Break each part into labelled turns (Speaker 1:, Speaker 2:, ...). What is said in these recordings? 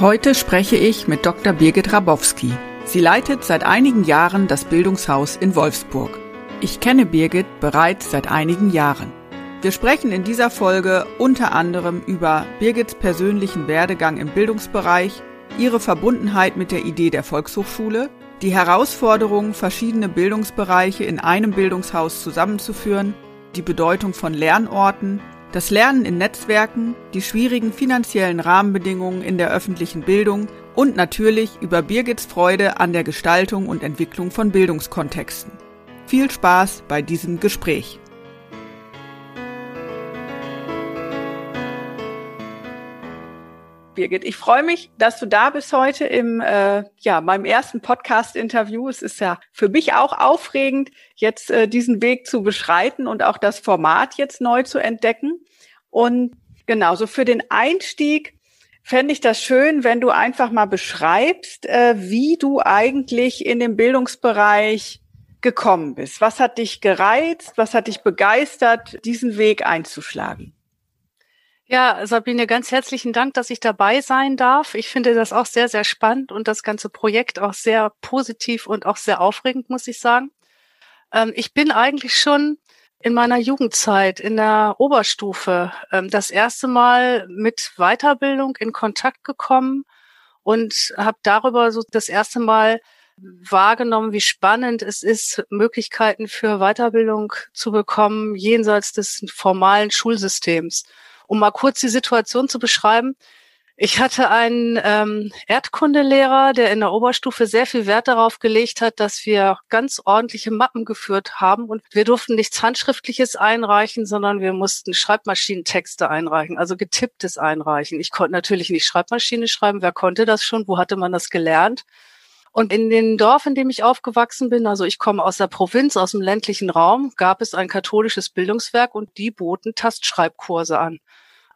Speaker 1: Heute spreche ich mit Dr. Birgit Rabowski. Sie leitet seit einigen Jahren das Bildungshaus in Wolfsburg. Ich kenne Birgit bereits seit einigen Jahren. Wir sprechen in dieser Folge unter anderem über Birgits persönlichen Werdegang im Bildungsbereich, ihre Verbundenheit mit der Idee der Volkshochschule, die Herausforderung, verschiedene Bildungsbereiche in einem Bildungshaus zusammenzuführen, die Bedeutung von Lernorten das Lernen in Netzwerken, die schwierigen finanziellen Rahmenbedingungen in der öffentlichen Bildung und natürlich über Birgits Freude an der Gestaltung und Entwicklung von Bildungskontexten. Viel Spaß bei diesem Gespräch. Birgit. Ich freue mich, dass du da bist heute im äh, ja meinem ersten Podcast-Interview. Es ist ja für mich auch aufregend, jetzt äh, diesen Weg zu beschreiten und auch das Format jetzt neu zu entdecken. Und genauso für den Einstieg fände ich das schön, wenn du einfach mal beschreibst, äh, wie du eigentlich in den Bildungsbereich gekommen bist. Was hat dich gereizt? Was hat dich begeistert, diesen Weg einzuschlagen?
Speaker 2: Ja, Sabine, ganz herzlichen Dank, dass ich dabei sein darf. Ich finde das auch sehr, sehr spannend und das ganze Projekt auch sehr positiv und auch sehr aufregend, muss ich sagen. Ähm, ich bin eigentlich schon in meiner Jugendzeit in der Oberstufe ähm, das erste Mal mit Weiterbildung in Kontakt gekommen und habe darüber so das erste Mal wahrgenommen, wie spannend es ist, Möglichkeiten für Weiterbildung zu bekommen jenseits des formalen Schulsystems. Um mal kurz die Situation zu beschreiben. Ich hatte einen ähm, Erdkundelehrer, der in der Oberstufe sehr viel Wert darauf gelegt hat, dass wir ganz ordentliche Mappen geführt haben und wir durften nichts Handschriftliches einreichen, sondern wir mussten Schreibmaschinentexte einreichen, also getipptes einreichen. Ich konnte natürlich nicht Schreibmaschine schreiben. Wer konnte das schon? Wo hatte man das gelernt? Und in dem Dorf, in dem ich aufgewachsen bin, also ich komme aus der Provinz, aus dem ländlichen Raum, gab es ein katholisches Bildungswerk und die boten Tastschreibkurse an.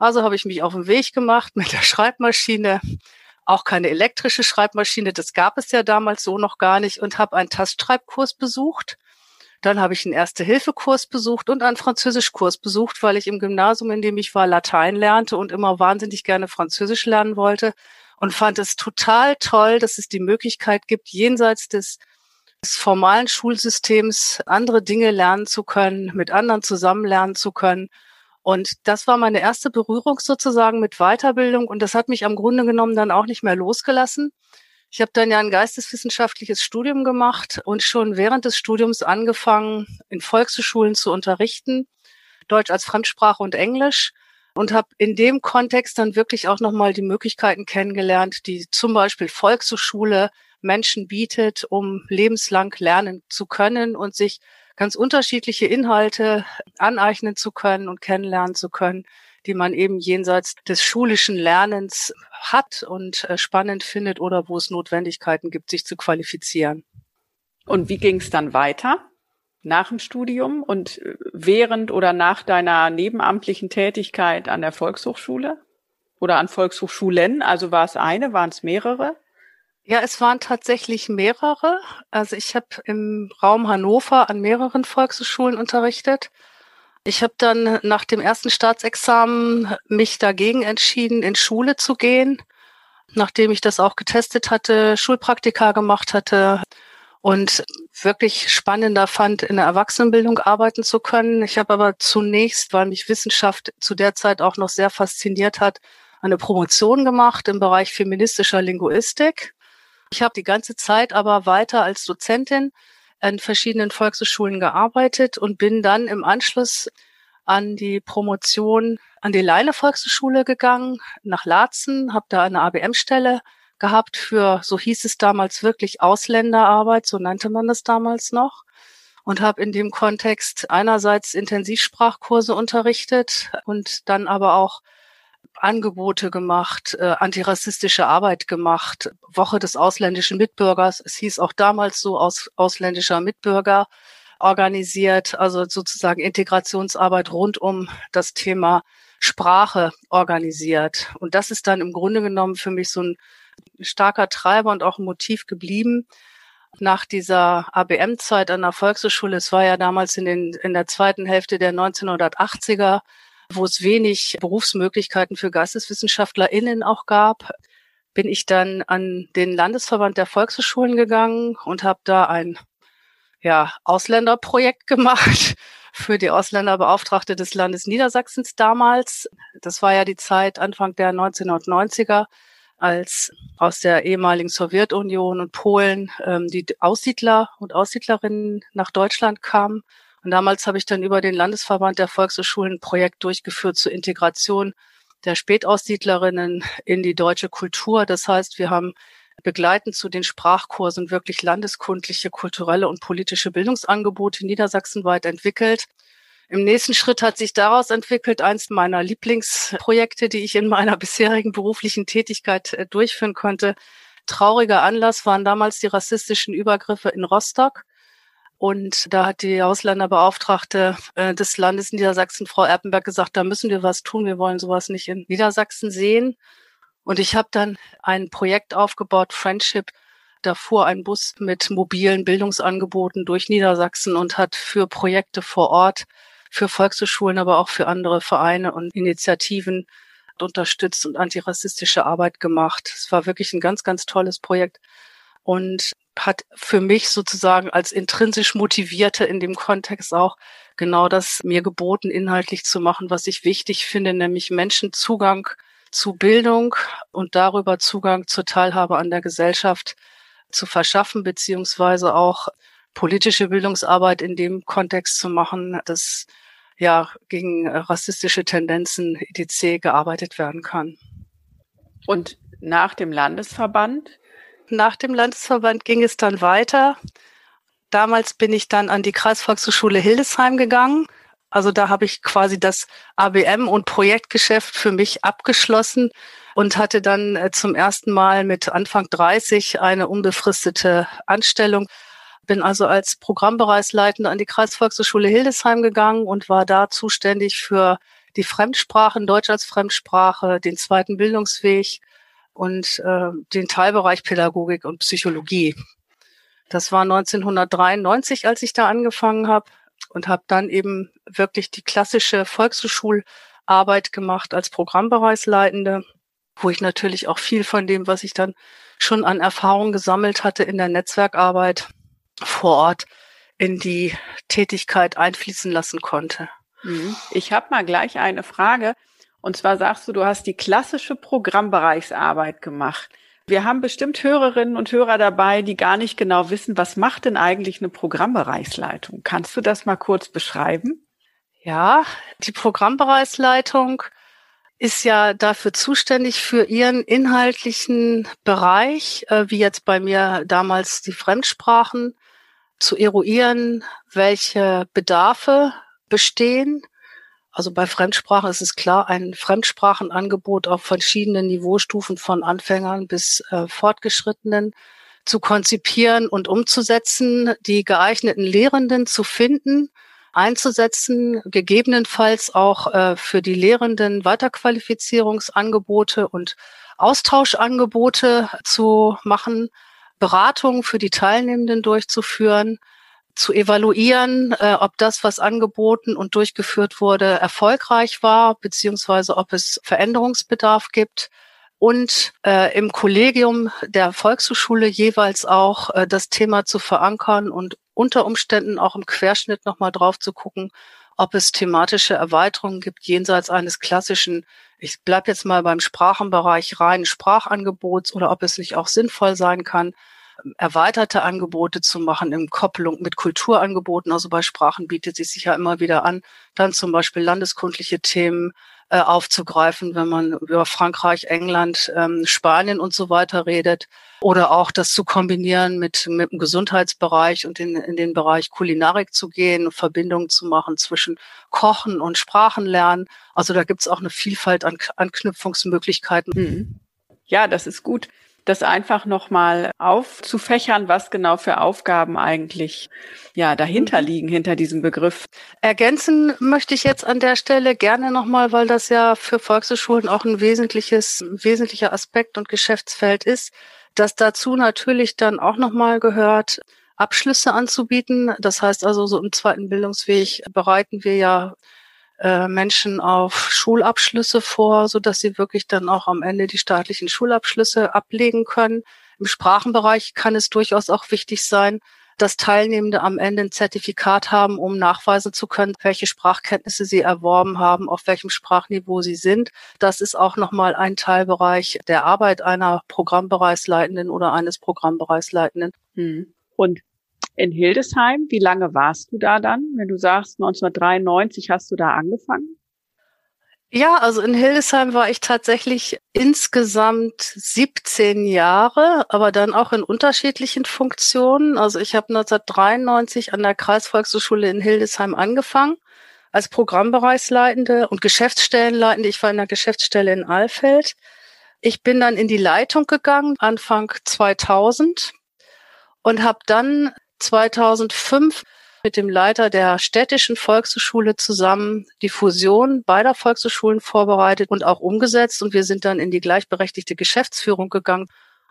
Speaker 2: Also habe ich mich auf den Weg gemacht mit der Schreibmaschine, auch keine elektrische Schreibmaschine, das gab es ja damals so noch gar nicht und habe einen Tastschreibkurs besucht. Dann habe ich einen Erste-Hilfe-Kurs besucht und einen Französischkurs besucht, weil ich im Gymnasium, in dem ich war, Latein lernte und immer wahnsinnig gerne Französisch lernen wollte und fand es total toll, dass es die Möglichkeit gibt, jenseits des, des formalen Schulsystems andere Dinge lernen zu können, mit anderen zusammen lernen zu können. Und das war meine erste Berührung sozusagen mit Weiterbildung und das hat mich am Grunde genommen dann auch nicht mehr losgelassen. Ich habe dann ja ein geisteswissenschaftliches Studium gemacht und schon während des Studiums angefangen, in Volkshochschulen zu unterrichten, Deutsch als Fremdsprache und Englisch und habe in dem Kontext dann wirklich auch nochmal die Möglichkeiten kennengelernt, die zum Beispiel Volkshochschule Menschen bietet, um lebenslang lernen zu können und sich ganz unterschiedliche Inhalte aneignen zu können und kennenlernen zu können, die man eben jenseits des schulischen Lernens hat und äh, spannend findet oder wo es Notwendigkeiten gibt, sich zu qualifizieren.
Speaker 1: Und wie ging es dann weiter? Nach dem Studium und äh, während oder nach deiner nebenamtlichen Tätigkeit an der Volkshochschule oder an Volkshochschulen? Also war es eine, waren es mehrere?
Speaker 2: Ja, es waren tatsächlich mehrere. Also ich habe im Raum Hannover an mehreren Volkshochschulen unterrichtet. Ich habe dann nach dem ersten Staatsexamen mich dagegen entschieden, in Schule zu gehen, nachdem ich das auch getestet hatte, Schulpraktika gemacht hatte, und wirklich spannender fand, in der Erwachsenenbildung arbeiten zu können. Ich habe aber zunächst, weil mich Wissenschaft zu der Zeit auch noch sehr fasziniert hat, eine Promotion gemacht im Bereich feministischer Linguistik. Ich habe die ganze Zeit aber weiter als Dozentin an verschiedenen Volkshochschulen gearbeitet und bin dann im Anschluss an die Promotion an die Leine Volkshochschule gegangen, nach Laatzen, habe da eine ABM-Stelle gehabt für, so hieß es damals wirklich, Ausländerarbeit, so nannte man das damals noch. und habe in dem Kontext einerseits Intensivsprachkurse unterrichtet und dann aber auch Angebote gemacht, äh, antirassistische Arbeit gemacht, Woche des ausländischen Mitbürgers. Es hieß auch damals so aus ausländischer Mitbürger organisiert, also sozusagen Integrationsarbeit rund um das Thema Sprache organisiert. Und das ist dann im Grunde genommen für mich so ein starker Treiber und auch ein Motiv geblieben. Nach dieser ABM-Zeit an der Volkshochschule, es war ja damals in, den, in der zweiten Hälfte der 1980er, wo es wenig Berufsmöglichkeiten für GeisteswissenschaftlerInnen auch gab, bin ich dann an den Landesverband der Volkshochschulen gegangen und habe da ein ja, Ausländerprojekt gemacht für die Ausländerbeauftragte des Landes Niedersachsens damals. Das war ja die Zeit Anfang der 1990er, als aus der ehemaligen Sowjetunion und Polen ähm, die Aussiedler und Aussiedlerinnen nach Deutschland kamen. Und damals habe ich dann über den Landesverband der Volkshochschulen ein Projekt durchgeführt zur Integration der Spätaussiedlerinnen in die deutsche Kultur. Das heißt, wir haben begleitend zu den Sprachkursen wirklich landeskundliche, kulturelle und politische Bildungsangebote niedersachsenweit entwickelt. Im nächsten Schritt hat sich daraus entwickelt, eins meiner Lieblingsprojekte, die ich in meiner bisherigen beruflichen Tätigkeit äh, durchführen konnte. Trauriger Anlass waren damals die rassistischen Übergriffe in Rostock. Und da hat die Ausländerbeauftragte äh, des Landes Niedersachsen, Frau Erpenberg, gesagt, da müssen wir was tun. Wir wollen sowas nicht in Niedersachsen sehen. Und ich habe dann ein Projekt aufgebaut, Friendship. Da fuhr ein Bus mit mobilen Bildungsangeboten durch Niedersachsen und hat für Projekte vor Ort, für Volkshochschulen, aber auch für andere Vereine und Initiativen unterstützt und antirassistische Arbeit gemacht. Es war wirklich ein ganz, ganz tolles Projekt und hat für mich sozusagen als intrinsisch motivierte in dem Kontext auch genau das mir geboten, inhaltlich zu machen, was ich wichtig finde, nämlich Menschen Zugang zu Bildung und darüber Zugang zur Teilhabe an der Gesellschaft zu verschaffen, beziehungsweise auch politische Bildungsarbeit in dem Kontext zu machen, dass ja gegen rassistische Tendenzen etc. gearbeitet werden kann.
Speaker 1: Und nach dem Landesverband?
Speaker 2: Nach dem Landesverband ging es dann weiter. Damals bin ich dann an die Kreisvolkshochschule Hildesheim gegangen also da habe ich quasi das ABM und Projektgeschäft für mich abgeschlossen und hatte dann äh, zum ersten Mal mit Anfang 30 eine unbefristete Anstellung. Bin also als Programmbereichsleitende an die Kreisvolkshochschule Hildesheim gegangen und war da zuständig für die Fremdsprachen, Deutsch als Fremdsprache, den zweiten Bildungsweg und äh, den Teilbereich Pädagogik und Psychologie. Das war 1993, als ich da angefangen habe und habe dann eben wirklich die klassische Volkshochschularbeit gemacht als Programmbereichsleitende, wo ich natürlich auch viel von dem, was ich dann schon an Erfahrung gesammelt hatte in der Netzwerkarbeit vor Ort, in die Tätigkeit einfließen lassen konnte.
Speaker 1: Mhm. Ich habe mal gleich eine Frage. Und zwar sagst du, du hast die klassische Programmbereichsarbeit gemacht. Wir haben bestimmt Hörerinnen und Hörer dabei, die gar nicht genau wissen, was macht denn eigentlich eine Programmbereichsleitung? Kannst du das mal kurz beschreiben?
Speaker 2: Ja, die Programmbereichsleitung ist ja dafür zuständig für ihren inhaltlichen Bereich, äh, wie jetzt bei mir damals die Fremdsprachen, zu eruieren, welche Bedarfe bestehen. Also bei Fremdsprachen ist es klar, ein Fremdsprachenangebot auf verschiedenen Niveaustufen von Anfängern bis äh, Fortgeschrittenen zu konzipieren und umzusetzen, die geeigneten Lehrenden zu finden, einzusetzen, gegebenenfalls auch äh, für die Lehrenden Weiterqualifizierungsangebote und Austauschangebote zu machen, Beratungen für die Teilnehmenden durchzuführen, zu evaluieren, äh, ob das, was angeboten und durchgeführt wurde, erfolgreich war, beziehungsweise ob es Veränderungsbedarf gibt. Und äh, im Kollegium der Volkshochschule jeweils auch äh, das Thema zu verankern und unter Umständen auch im Querschnitt nochmal drauf zu gucken, ob es thematische Erweiterungen gibt jenseits eines klassischen, ich bleib jetzt mal beim Sprachenbereich rein Sprachangebots oder ob es nicht auch sinnvoll sein kann, erweiterte Angebote zu machen in Koppelung mit Kulturangeboten. Also bei Sprachen bietet sich sicher immer wieder an, dann zum Beispiel landeskundliche Themen äh, aufzugreifen, wenn man über Frankreich, England, ähm, Spanien und so weiter redet. Oder auch das zu kombinieren mit, mit dem Gesundheitsbereich und in, in den Bereich Kulinarik zu gehen, Verbindungen zu machen zwischen Kochen und Sprachenlernen. Also da gibt's auch eine Vielfalt an Anknüpfungsmöglichkeiten.
Speaker 1: Mhm. Ja, das ist gut das einfach nochmal aufzufächern, was genau für Aufgaben eigentlich ja dahinter mhm. liegen, hinter diesem Begriff.
Speaker 2: Ergänzen möchte ich jetzt an der Stelle gerne nochmal, weil das ja für Volkshochschulen auch ein wesentliches, ein wesentlicher Aspekt und Geschäftsfeld ist, dass dazu natürlich dann auch nochmal gehört, Abschlüsse anzubieten. Das heißt also, so im zweiten Bildungsweg bereiten wir ja äh, Menschen auf Schulabschlüsse vor, so dass sie wirklich dann auch am Ende die staatlichen Schulabschlüsse ablegen können. Im Sprachenbereich kann es durchaus auch wichtig sein, dass Teilnehmende am Ende ein Zertifikat haben, um nachweisen zu können, welche Sprachkenntnisse sie erworben haben, auf welchem Sprachniveau sie sind. Das ist auch nochmal ein Teilbereich der Arbeit einer Programmbereichsleitenden oder eines Programmbereichsleitenden.
Speaker 1: Hm. Und in Hildesheim. Wie lange warst du da dann, wenn du sagst, 1993 hast du da angefangen?
Speaker 2: Ja, also in Hildesheim war ich tatsächlich insgesamt 17 Jahre, aber dann auch in unterschiedlichen Funktionen. Also ich habe 1993 an der Kreisvolkshochschule in Hildesheim angefangen als Programmbereichsleitende und Geschäftsstellenleitende. Ich war in der Geschäftsstelle in Alfeld. Ich bin dann in die Leitung gegangen, Anfang 2000 und habe dann 2005 mit dem Leiter der städtischen Volkshochschule zusammen die Fusion beider Volkshochschulen vorbereitet und auch umgesetzt. Und wir sind dann in die gleichberechtigte Geschäftsführung gegangen.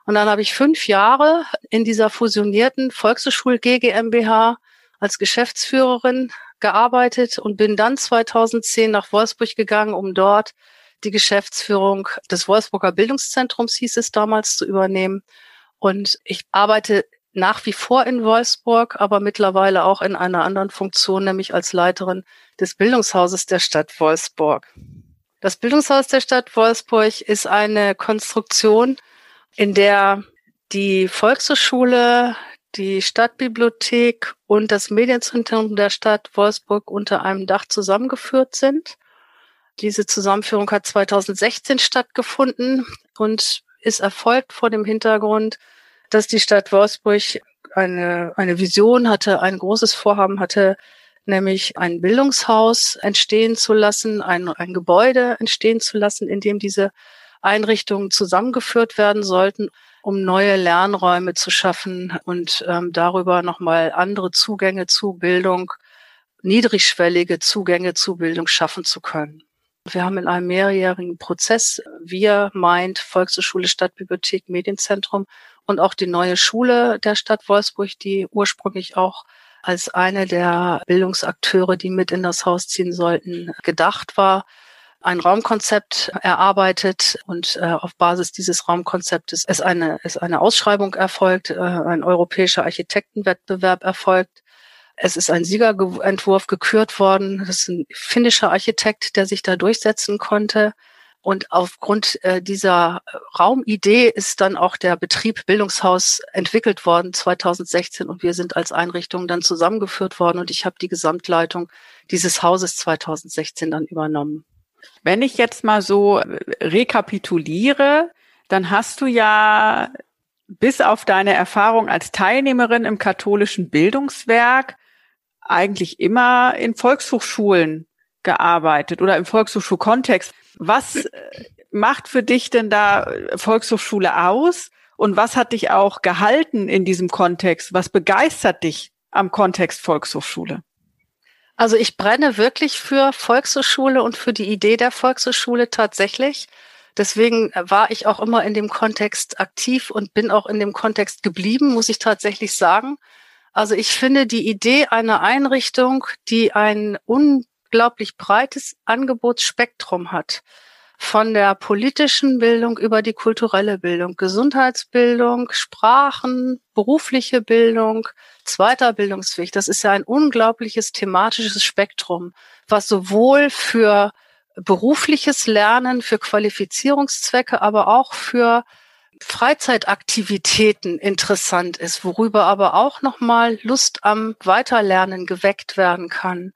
Speaker 2: Und dann habe ich fünf Jahre in dieser fusionierten Volkshochschul GmbH als Geschäftsführerin gearbeitet und bin dann 2010 nach Wolfsburg gegangen, um dort die Geschäftsführung des Wolfsburger Bildungszentrums, hieß es damals, zu übernehmen. Und ich arbeite nach wie vor in Wolfsburg, aber mittlerweile auch in einer anderen Funktion, nämlich als Leiterin des Bildungshauses der Stadt Wolfsburg. Das Bildungshaus der Stadt Wolfsburg ist eine Konstruktion, in der die Volkshochschule, die Stadtbibliothek und das Medienzentrum der Stadt Wolfsburg unter einem Dach zusammengeführt sind. Diese Zusammenführung hat 2016 stattgefunden und ist erfolgt vor dem Hintergrund, dass die Stadt Wolfsburg eine, eine Vision hatte, ein großes Vorhaben hatte, nämlich ein Bildungshaus entstehen zu lassen, ein, ein Gebäude entstehen zu lassen, in dem diese Einrichtungen zusammengeführt werden sollten, um neue Lernräume zu schaffen und ähm, darüber nochmal andere Zugänge zu Bildung, niedrigschwellige Zugänge zu Bildung schaffen zu können. Wir haben in einem mehrjährigen Prozess, wir meint Volkshochschule, Stadtbibliothek, Medienzentrum und auch die neue Schule der Stadt Wolfsburg, die ursprünglich auch als eine der Bildungsakteure, die mit in das Haus ziehen sollten, gedacht war, ein Raumkonzept erarbeitet und äh, auf Basis dieses Raumkonzeptes ist eine, ist eine Ausschreibung erfolgt, äh, ein europäischer Architektenwettbewerb erfolgt. Es ist ein Siegerentwurf gekürt worden. Das ist ein finnischer Architekt, der sich da durchsetzen konnte. Und aufgrund äh, dieser Raumidee ist dann auch der Betrieb Bildungshaus entwickelt worden 2016 und wir sind als Einrichtung dann zusammengeführt worden und ich habe die Gesamtleitung dieses Hauses 2016 dann übernommen.
Speaker 1: Wenn ich jetzt mal so äh, rekapituliere, dann hast du ja bis auf deine Erfahrung als Teilnehmerin im katholischen Bildungswerk eigentlich immer in Volkshochschulen gearbeitet oder im Volkshochschulkontext. Was äh, macht für dich denn da äh, Volkshochschule aus? Und was hat dich auch gehalten in diesem Kontext? Was begeistert dich am Kontext Volkshochschule?
Speaker 2: Also ich brenne wirklich für Volkshochschule und für die Idee der Volkshochschule tatsächlich. Deswegen war ich auch immer in dem Kontext aktiv und bin auch in dem Kontext geblieben, muss ich tatsächlich sagen. Also ich finde die Idee einer Einrichtung, die ein un unglaublich breites Angebotsspektrum hat. Von der politischen Bildung über die kulturelle Bildung, Gesundheitsbildung, Sprachen, berufliche Bildung, zweiter Bildungsweg. Das ist ja ein unglaubliches thematisches Spektrum, was sowohl für berufliches Lernen, für Qualifizierungszwecke, aber auch für Freizeitaktivitäten interessant ist, worüber aber auch nochmal Lust am Weiterlernen geweckt werden kann.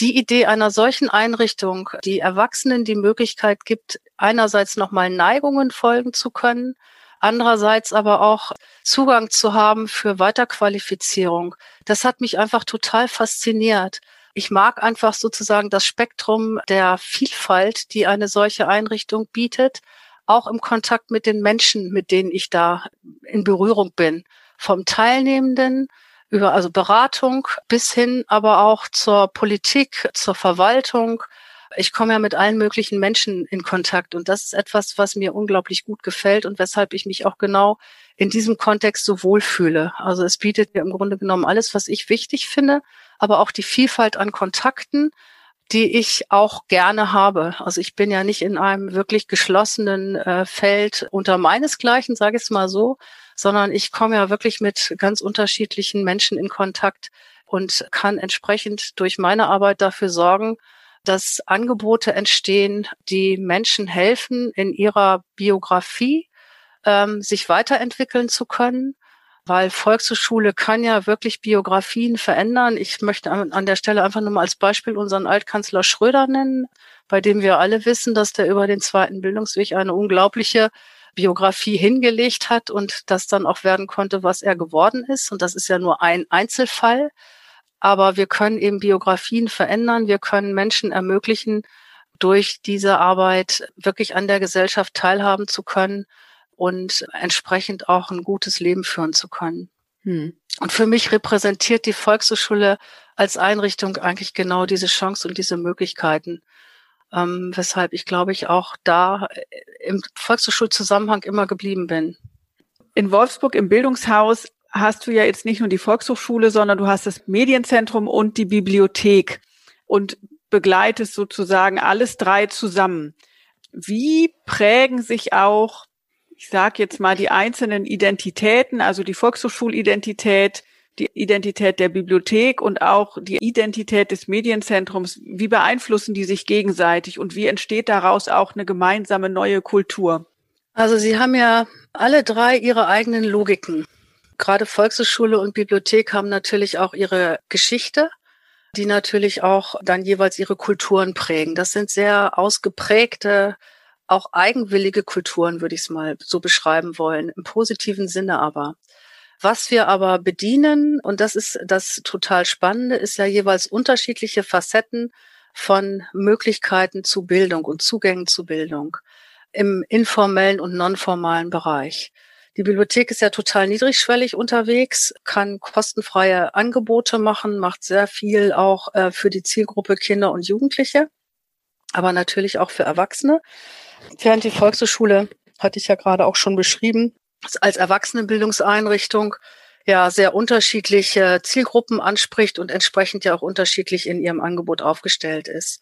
Speaker 2: Die Idee einer solchen Einrichtung, die Erwachsenen die Möglichkeit gibt, einerseits nochmal Neigungen folgen zu können, andererseits aber auch Zugang zu haben für Weiterqualifizierung. Das hat mich einfach total fasziniert. Ich mag einfach sozusagen das Spektrum der Vielfalt, die eine solche Einrichtung bietet, auch im Kontakt mit den Menschen, mit denen ich da in Berührung bin. Vom Teilnehmenden über also Beratung bis hin aber auch zur Politik, zur Verwaltung. Ich komme ja mit allen möglichen Menschen in Kontakt und das ist etwas, was mir unglaublich gut gefällt und weshalb ich mich auch genau in diesem Kontext so wohlfühle. Also es bietet mir im Grunde genommen alles, was ich wichtig finde, aber auch die Vielfalt an Kontakten, die ich auch gerne habe. Also ich bin ja nicht in einem wirklich geschlossenen äh, Feld unter meinesgleichen, sage ich es mal so, sondern ich komme ja wirklich mit ganz unterschiedlichen Menschen in Kontakt und kann entsprechend durch meine Arbeit dafür sorgen, dass Angebote entstehen, die Menschen helfen, in ihrer Biografie ähm, sich weiterentwickeln zu können weil Volkshochschule kann ja wirklich Biografien verändern. Ich möchte an der Stelle einfach nur mal als Beispiel unseren Altkanzler Schröder nennen, bei dem wir alle wissen, dass der über den zweiten Bildungsweg eine unglaubliche Biografie hingelegt hat und das dann auch werden konnte, was er geworden ist. Und das ist ja nur ein Einzelfall. Aber wir können eben Biografien verändern. Wir können Menschen ermöglichen, durch diese Arbeit wirklich an der Gesellschaft teilhaben zu können und entsprechend auch ein gutes Leben führen zu können. Hm. Und für mich repräsentiert die Volkshochschule als Einrichtung eigentlich genau diese Chance und diese Möglichkeiten. Ähm, weshalb ich, glaube ich, auch da äh, im Volkshochschulzusammenhang immer geblieben bin.
Speaker 1: In Wolfsburg im Bildungshaus hast du ja jetzt nicht nur die Volkshochschule, sondern du hast das Medienzentrum und die Bibliothek und begleitest sozusagen alles drei zusammen. Wie prägen sich auch ich sage jetzt mal, die einzelnen Identitäten, also die Volkshochschulidentität, die Identität der Bibliothek und auch die Identität des Medienzentrums, wie beeinflussen die sich gegenseitig und wie entsteht daraus auch eine gemeinsame neue Kultur?
Speaker 2: Also Sie haben ja alle drei ihre eigenen Logiken. Gerade Volkshochschule und Bibliothek haben natürlich auch ihre Geschichte, die natürlich auch dann jeweils ihre Kulturen prägen. Das sind sehr ausgeprägte auch eigenwillige Kulturen, würde ich es mal so beschreiben wollen, im positiven Sinne aber. Was wir aber bedienen, und das ist das total Spannende, ist ja jeweils unterschiedliche Facetten von Möglichkeiten zu Bildung und Zugängen zu Bildung im informellen und nonformalen Bereich. Die Bibliothek ist ja total niedrigschwellig unterwegs, kann kostenfreie Angebote machen, macht sehr viel auch äh, für die Zielgruppe Kinder und Jugendliche, aber natürlich auch für Erwachsene. Während die Volkshochschule, hatte ich ja gerade auch schon beschrieben, als Erwachsenenbildungseinrichtung ja sehr unterschiedliche Zielgruppen anspricht und entsprechend ja auch unterschiedlich in ihrem Angebot aufgestellt ist.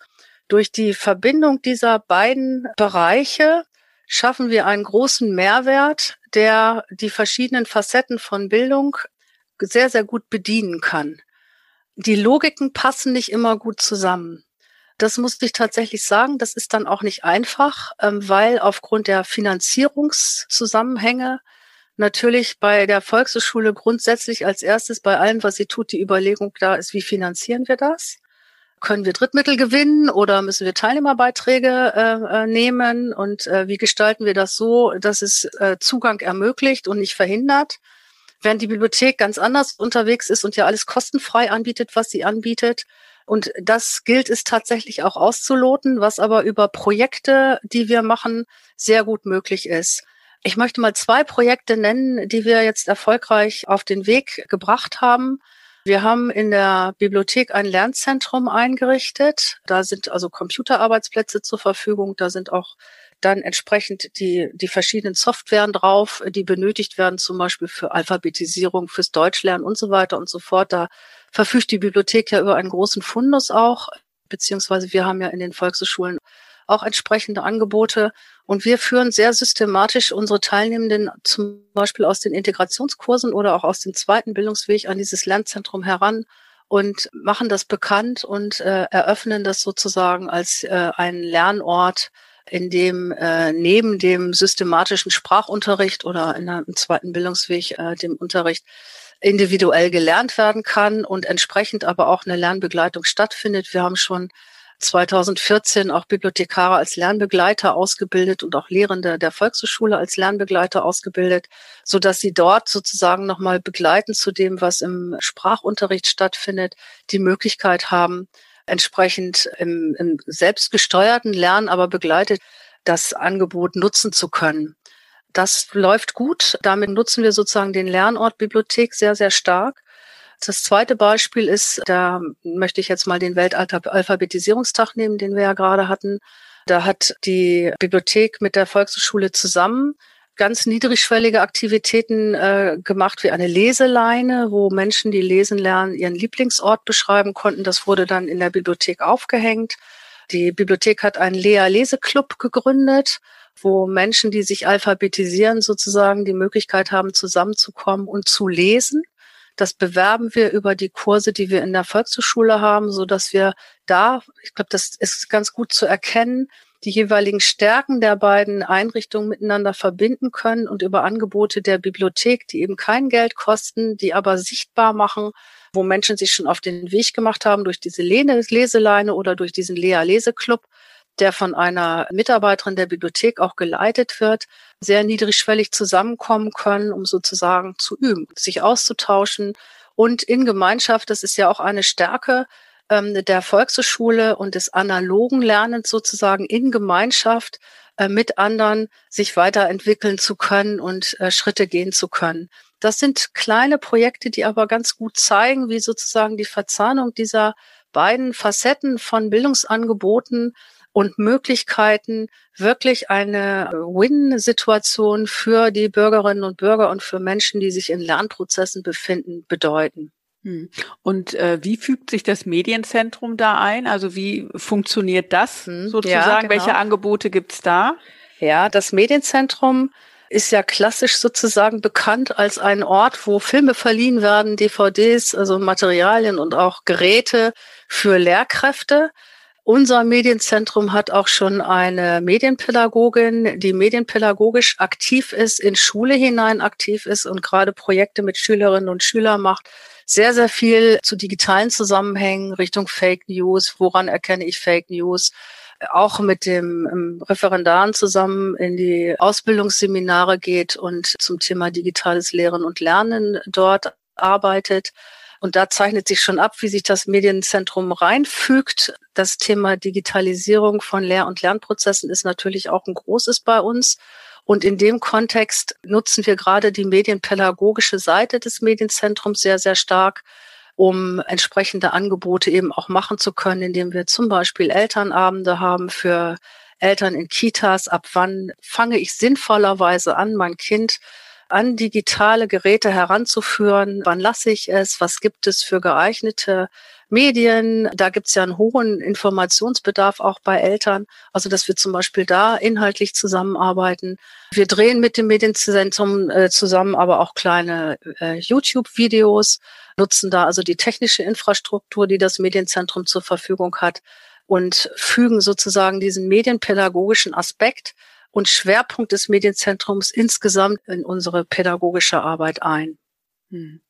Speaker 2: Durch die Verbindung dieser beiden Bereiche schaffen wir einen großen Mehrwert, der die verschiedenen Facetten von Bildung sehr, sehr gut bedienen kann. Die Logiken passen nicht immer gut zusammen. Das musste ich tatsächlich sagen. Das ist dann auch nicht einfach, ähm, weil aufgrund der Finanzierungszusammenhänge natürlich bei der Volkshochschule grundsätzlich als erstes bei allem, was sie tut, die Überlegung da ist, wie finanzieren wir das? Können wir Drittmittel gewinnen oder müssen wir Teilnehmerbeiträge äh, äh nehmen? Und äh, wie gestalten wir das so, dass es äh, Zugang ermöglicht und nicht verhindert? Während die Bibliothek ganz anders unterwegs ist und ja alles kostenfrei anbietet, was sie anbietet, und das gilt es tatsächlich auch auszuloten, was aber über Projekte, die wir machen, sehr gut möglich ist. Ich möchte mal zwei Projekte nennen, die wir jetzt erfolgreich auf den Weg gebracht haben. Wir haben in der Bibliothek ein Lernzentrum eingerichtet. Da sind also Computerarbeitsplätze zur Verfügung. Da sind auch dann entsprechend die, die verschiedenen Softwaren drauf, die benötigt werden, zum Beispiel für Alphabetisierung, fürs Deutschlernen und so weiter und so fort. Da verfügt die Bibliothek ja über einen großen Fundus auch, beziehungsweise wir haben ja in den Volkshochschulen auch entsprechende Angebote. Und wir führen sehr systematisch unsere Teilnehmenden zum Beispiel aus den Integrationskursen oder auch aus dem zweiten Bildungsweg an dieses Lernzentrum heran und machen das bekannt und äh, eröffnen das sozusagen als äh, einen Lernort in dem äh, neben dem systematischen Sprachunterricht oder in einem zweiten Bildungsweg äh, dem Unterricht individuell gelernt werden kann und entsprechend aber auch eine Lernbegleitung stattfindet. Wir haben schon 2014 auch Bibliothekare als Lernbegleiter ausgebildet und auch Lehrende der Volkshochschule als Lernbegleiter ausgebildet, so dass sie dort sozusagen nochmal begleiten zu dem, was im Sprachunterricht stattfindet, die Möglichkeit haben, entsprechend im, im selbstgesteuerten Lernen, aber begleitet das Angebot nutzen zu können. Das läuft gut. Damit nutzen wir sozusagen den Lernort Bibliothek sehr, sehr stark. Das zweite Beispiel ist, da möchte ich jetzt mal den Weltalphabetisierungstag nehmen, den wir ja gerade hatten. Da hat die Bibliothek mit der Volkshochschule zusammen ganz niedrigschwellige Aktivitäten äh, gemacht, wie eine Leseleine, wo Menschen, die lesen lernen, ihren Lieblingsort beschreiben konnten. Das wurde dann in der Bibliothek aufgehängt. Die Bibliothek hat einen Lea-Leseclub gegründet, wo Menschen, die sich alphabetisieren, sozusagen die Möglichkeit haben, zusammenzukommen und zu lesen. Das bewerben wir über die Kurse, die wir in der Volkshochschule haben, so dass wir da, ich glaube, das ist ganz gut zu erkennen, die jeweiligen Stärken der beiden Einrichtungen miteinander verbinden können und über Angebote der Bibliothek, die eben kein Geld kosten, die aber sichtbar machen, wo Menschen sich schon auf den Weg gemacht haben durch diese Leseleine oder durch diesen Lea Leseclub, der von einer Mitarbeiterin der Bibliothek auch geleitet wird, sehr niedrigschwellig zusammenkommen können, um sozusagen zu üben, sich auszutauschen und in Gemeinschaft, das ist ja auch eine Stärke ähm, der Volkshochschule und des analogen Lernens sozusagen in Gemeinschaft äh, mit anderen sich weiterentwickeln zu können und äh, Schritte gehen zu können. Das sind kleine Projekte, die aber ganz gut zeigen, wie sozusagen die Verzahnung dieser beiden Facetten von Bildungsangeboten und Möglichkeiten, wirklich eine Win-Situation für die Bürgerinnen und Bürger und für Menschen, die sich in Lernprozessen befinden, bedeuten.
Speaker 1: Hm. Und äh, wie fügt sich das Medienzentrum da ein? Also wie funktioniert das hm, sozusagen? Ja, genau. Welche Angebote gibt's da?
Speaker 2: Ja, das Medienzentrum ist ja klassisch sozusagen bekannt als ein Ort, wo Filme verliehen werden, DVDs, also Materialien und auch Geräte für Lehrkräfte. Unser Medienzentrum hat auch schon eine Medienpädagogin, die medienpädagogisch aktiv ist, in Schule hinein aktiv ist und gerade Projekte mit Schülerinnen und Schülern macht. Sehr, sehr viel zu digitalen Zusammenhängen Richtung Fake News. Woran erkenne ich Fake News? auch mit dem ähm, Referendaren zusammen in die Ausbildungsseminare geht und zum Thema digitales Lehren und Lernen dort arbeitet. Und da zeichnet sich schon ab, wie sich das Medienzentrum reinfügt. Das Thema Digitalisierung von Lehr- und Lernprozessen ist natürlich auch ein großes bei uns. Und in dem Kontext nutzen wir gerade die medienpädagogische Seite des Medienzentrums sehr, sehr stark, um entsprechende Angebote eben auch machen zu können, indem wir zum Beispiel Elternabende haben für Eltern in Kitas. Ab wann fange ich sinnvollerweise an, mein Kind an digitale Geräte heranzuführen. Wann lasse ich es? Was gibt es für geeignete Medien? Da gibt es ja einen hohen Informationsbedarf auch bei Eltern. Also dass wir zum Beispiel da inhaltlich zusammenarbeiten. Wir drehen mit dem Medienzentrum äh, zusammen aber auch kleine äh, YouTube-Videos, nutzen da also die technische Infrastruktur, die das Medienzentrum zur Verfügung hat und fügen sozusagen diesen medienpädagogischen Aspekt und Schwerpunkt des Medienzentrums insgesamt in unsere pädagogische Arbeit ein. Hm.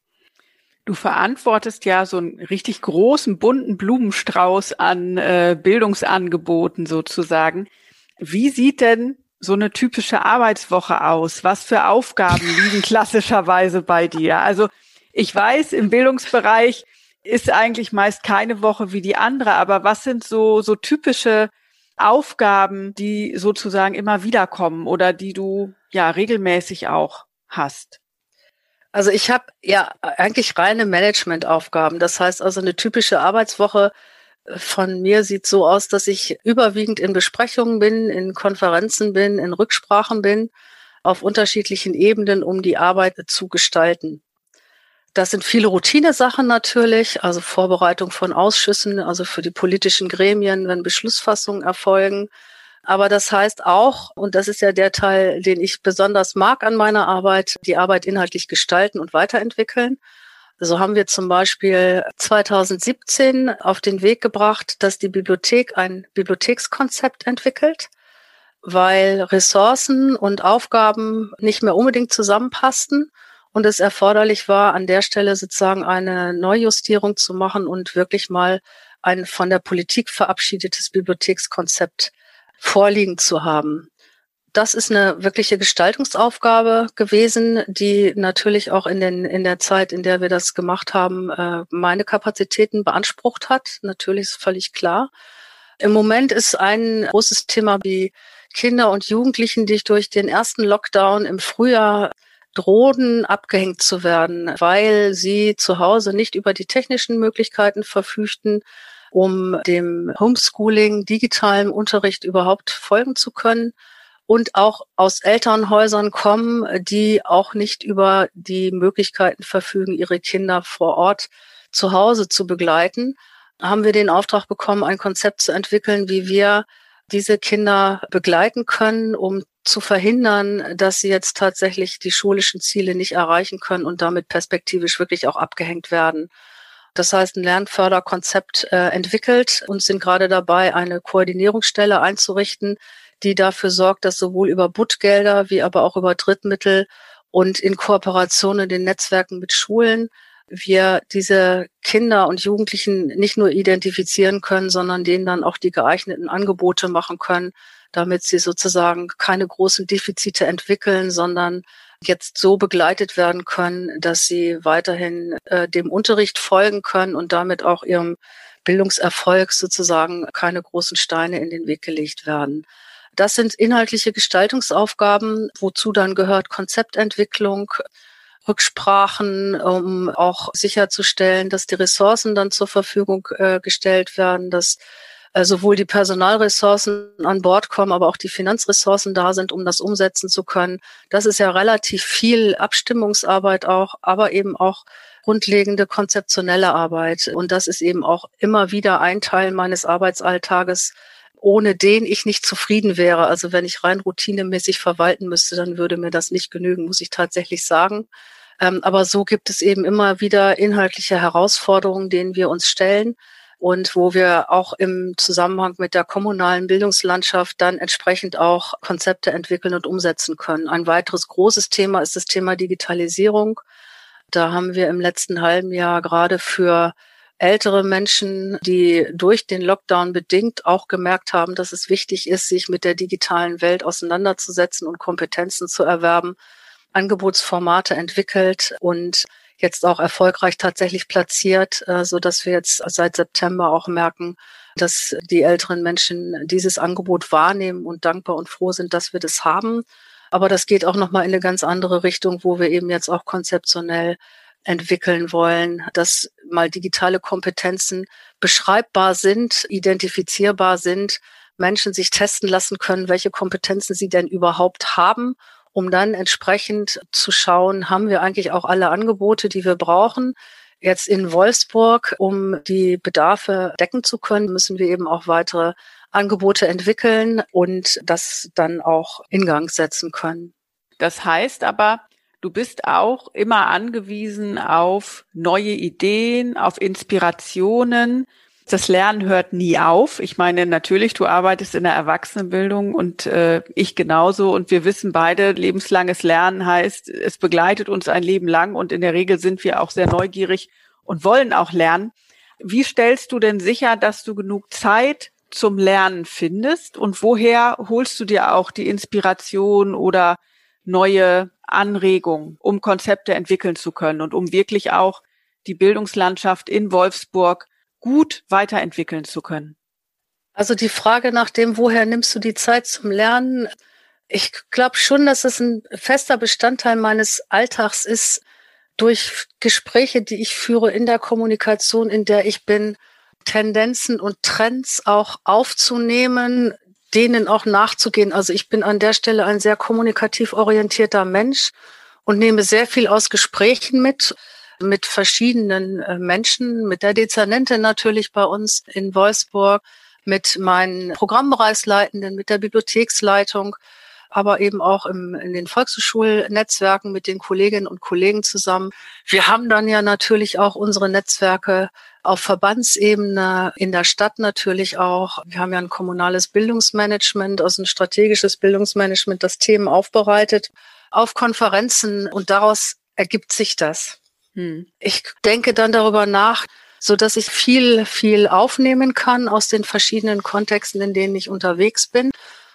Speaker 1: Du verantwortest ja so einen richtig großen, bunten Blumenstrauß an äh, Bildungsangeboten sozusagen. Wie sieht denn so eine typische Arbeitswoche aus? Was für Aufgaben liegen klassischerweise bei dir? Also ich weiß, im Bildungsbereich ist eigentlich meist keine Woche wie die andere, aber was sind so, so typische Aufgaben, die sozusagen immer wieder kommen oder die du ja regelmäßig auch hast?
Speaker 2: Also ich habe ja eigentlich reine Managementaufgaben. Das heißt also eine typische Arbeitswoche äh, von mir sieht so aus, dass ich überwiegend in Besprechungen bin, in Konferenzen bin, in Rücksprachen bin, auf unterschiedlichen Ebenen, um die Arbeit zu gestalten. Das sind viele Routinesachen natürlich, also Vorbereitung von Ausschüssen, also für die politischen Gremien, wenn Beschlussfassungen erfolgen. Aber das heißt auch, und das ist ja der Teil, den ich besonders mag an meiner Arbeit, die Arbeit inhaltlich gestalten und weiterentwickeln. So haben wir zum Beispiel 2017 auf den Weg gebracht, dass die Bibliothek ein Bibliothekskonzept entwickelt weil Ressourcen und Aufgaben nicht mehr unbedingt zusammenpassten und es erforderlich war, an der Stelle sozusagen eine Neujustierung zu machen und wirklich mal ein von der Politik verabschiedetes Bibliothekskonzept vorliegen zu haben. Das ist eine wirkliche Gestaltungsaufgabe gewesen, die natürlich auch in, den, in der Zeit, in der wir das gemacht haben, äh, meine Kapazitäten beansprucht hat. Natürlich ist völlig klar. Im Moment ist ein großes Thema wie Kinder und Jugendlichen, die durch den ersten Lockdown im Frühjahr drohen, abgehängt zu werden, weil sie zu Hause nicht über die technischen Möglichkeiten verfügten, um dem Homeschooling, digitalen Unterricht überhaupt folgen zu können. Und auch aus Elternhäusern kommen, die auch nicht über die Möglichkeiten verfügen, ihre Kinder vor Ort zu Hause zu begleiten, haben wir den Auftrag bekommen, ein Konzept zu entwickeln, wie wir diese Kinder begleiten können, um zu verhindern, dass sie jetzt tatsächlich die schulischen Ziele nicht erreichen können und damit perspektivisch wirklich auch abgehängt werden. Das heißt, ein Lernförderkonzept äh, entwickelt und sind gerade dabei, eine Koordinierungsstelle einzurichten, die dafür sorgt, dass sowohl über Buttgelder wie aber auch über Drittmittel und in Kooperation in den Netzwerken mit Schulen wir diese Kinder und Jugendlichen nicht nur identifizieren können, sondern denen dann auch die geeigneten Angebote machen können, damit sie sozusagen keine großen Defizite entwickeln, sondern jetzt so begleitet werden können, dass sie weiterhin äh, dem Unterricht folgen können und damit auch ihrem Bildungserfolg sozusagen keine großen Steine in den Weg gelegt werden. Das sind inhaltliche Gestaltungsaufgaben, wozu dann gehört Konzeptentwicklung, Rücksprachen, um auch sicherzustellen, dass die Ressourcen dann zur Verfügung äh, gestellt werden, dass äh, sowohl die Personalressourcen an Bord kommen, aber auch die Finanzressourcen da sind, um das umsetzen zu können. Das ist ja relativ viel Abstimmungsarbeit auch, aber eben auch grundlegende konzeptionelle Arbeit. Und das ist eben auch immer wieder ein Teil meines Arbeitsalltages, ohne den ich nicht zufrieden wäre. Also wenn ich rein routinemäßig verwalten müsste, dann würde mir das nicht genügen, muss ich tatsächlich sagen. Ähm, aber so gibt es eben immer wieder inhaltliche Herausforderungen, denen wir uns stellen und wo wir auch im Zusammenhang mit der kommunalen Bildungslandschaft dann entsprechend auch Konzepte entwickeln und umsetzen können. Ein weiteres großes Thema ist das Thema Digitalisierung. Da haben wir im letzten halben Jahr gerade für ältere Menschen, die durch den Lockdown bedingt auch gemerkt haben, dass es wichtig ist, sich mit der digitalen Welt auseinanderzusetzen und Kompetenzen zu erwerben, Angebotsformate entwickelt und jetzt auch erfolgreich tatsächlich platziert, äh, so dass wir jetzt seit September auch merken, dass die älteren Menschen dieses Angebot wahrnehmen und dankbar und froh sind, dass wir das haben. Aber das geht auch nochmal in eine ganz andere Richtung, wo wir eben jetzt auch konzeptionell entwickeln wollen, dass mal digitale Kompetenzen beschreibbar sind, identifizierbar sind, Menschen sich testen lassen können, welche Kompetenzen sie denn überhaupt haben um dann entsprechend zu schauen, haben wir eigentlich auch alle Angebote, die wir brauchen. Jetzt in Wolfsburg, um die Bedarfe decken zu können, müssen wir eben auch weitere Angebote entwickeln und das dann auch in Gang setzen können.
Speaker 1: Das heißt aber, du bist auch immer angewiesen auf neue Ideen, auf Inspirationen, das Lernen hört nie auf. Ich meine, natürlich, du arbeitest in der Erwachsenenbildung und äh, ich genauso. Und wir wissen beide, lebenslanges Lernen heißt, es begleitet uns ein Leben lang und in der Regel sind wir auch sehr neugierig und wollen auch lernen. Wie stellst du denn sicher, dass du genug Zeit zum Lernen findest und woher holst du dir auch die Inspiration oder neue Anregungen, um Konzepte entwickeln zu können und um wirklich auch die Bildungslandschaft in Wolfsburg gut weiterentwickeln zu können?
Speaker 2: Also die Frage nach dem, woher nimmst du die Zeit zum Lernen? Ich glaube schon, dass es ein fester Bestandteil meines Alltags ist, durch Gespräche, die ich führe in der Kommunikation, in der ich bin, Tendenzen und Trends auch aufzunehmen, denen auch nachzugehen. Also ich bin an der Stelle ein sehr kommunikativ orientierter Mensch und nehme sehr viel aus Gesprächen mit mit verschiedenen äh, Menschen, mit der Dezernentin natürlich bei uns in Wolfsburg, mit meinen Programmbereichsleitenden, mit der Bibliotheksleitung. aber eben auch im, in den Volkshochschulnetzwerken mit den Kolleginnen und Kollegen zusammen. Wir haben dann ja natürlich auch unsere Netzwerke auf Verbandsebene, in der Stadt natürlich auch. Wir haben ja ein kommunales Bildungsmanagement, also ein strategisches Bildungsmanagement, das Themen aufbereitet auf Konferenzen und daraus ergibt sich das. Hm. Ich denke dann darüber nach, so dass ich viel, viel aufnehmen kann aus den verschiedenen Kontexten, in denen ich unterwegs bin.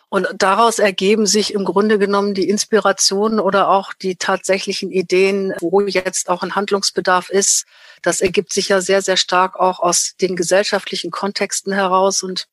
Speaker 2: Und daraus ergeben sich im Grunde genommen die Inspirationen oder auch die tatsächlichen Ideen, wo jetzt auch ein Handlungsbedarf ist. Das ergibt sich ja sehr, sehr stark auch aus den gesellschaftlichen Kontexten heraus. Und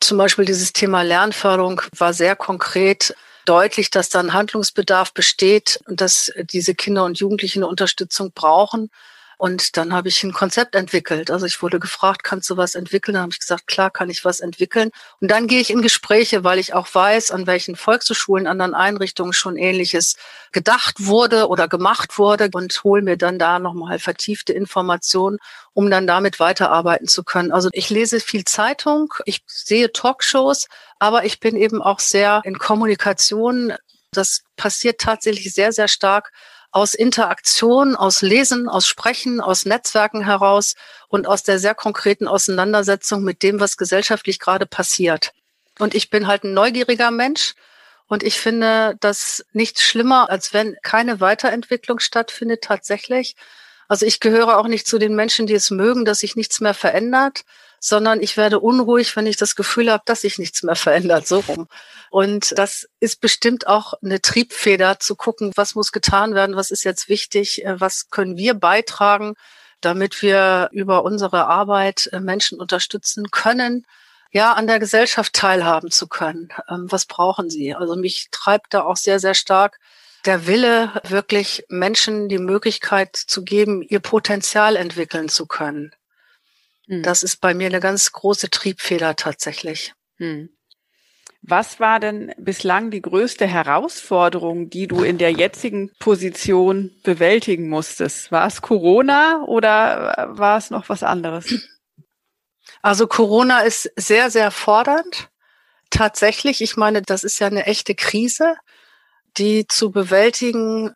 Speaker 2: zum Beispiel dieses Thema Lernförderung war sehr konkret deutlich, dass dann Handlungsbedarf besteht und dass diese Kinder und Jugendlichen eine Unterstützung brauchen. Und dann habe ich ein Konzept entwickelt. Also ich wurde gefragt, kannst du was entwickeln? Dann habe ich gesagt, klar kann ich was entwickeln. Und dann gehe ich in Gespräche, weil ich auch weiß, an welchen Volkshochschulen, anderen Einrichtungen schon ähnliches gedacht wurde oder gemacht wurde und hole mir dann da nochmal vertiefte Informationen, um dann damit weiterarbeiten zu können. Also ich lese viel Zeitung, ich sehe Talkshows, aber ich bin eben auch sehr in Kommunikation. Das passiert tatsächlich sehr, sehr stark aus Interaktion, aus Lesen, aus Sprechen, aus Netzwerken heraus und aus der sehr konkreten Auseinandersetzung mit dem, was gesellschaftlich gerade passiert. Und ich bin halt ein neugieriger Mensch und ich finde das nicht schlimmer, als wenn keine Weiterentwicklung stattfindet tatsächlich. Also ich gehöre auch nicht zu den Menschen, die es mögen, dass sich nichts mehr verändert sondern ich werde unruhig, wenn ich das Gefühl habe, dass sich nichts mehr verändert, so rum. Und das ist bestimmt auch eine Triebfeder zu gucken, was muss getan werden, was ist jetzt wichtig, äh, was können wir beitragen, damit wir über unsere Arbeit äh, Menschen unterstützen können, ja, an der Gesellschaft teilhaben zu können. Ähm, was brauchen sie? Also mich treibt da auch sehr, sehr stark der Wille, wirklich Menschen die Möglichkeit zu geben, ihr Potenzial entwickeln zu können. Hm. Das ist bei mir eine ganz große Triebfeder tatsächlich. Hm.
Speaker 1: Was war denn bislang die größte Herausforderung, die du in der jetzigen Position bewältigen musstest? War es Corona oder war es noch was anderes?
Speaker 2: Also Corona ist sehr, sehr fordernd. Tatsächlich, ich meine, das ist ja eine echte Krise, die zu bewältigen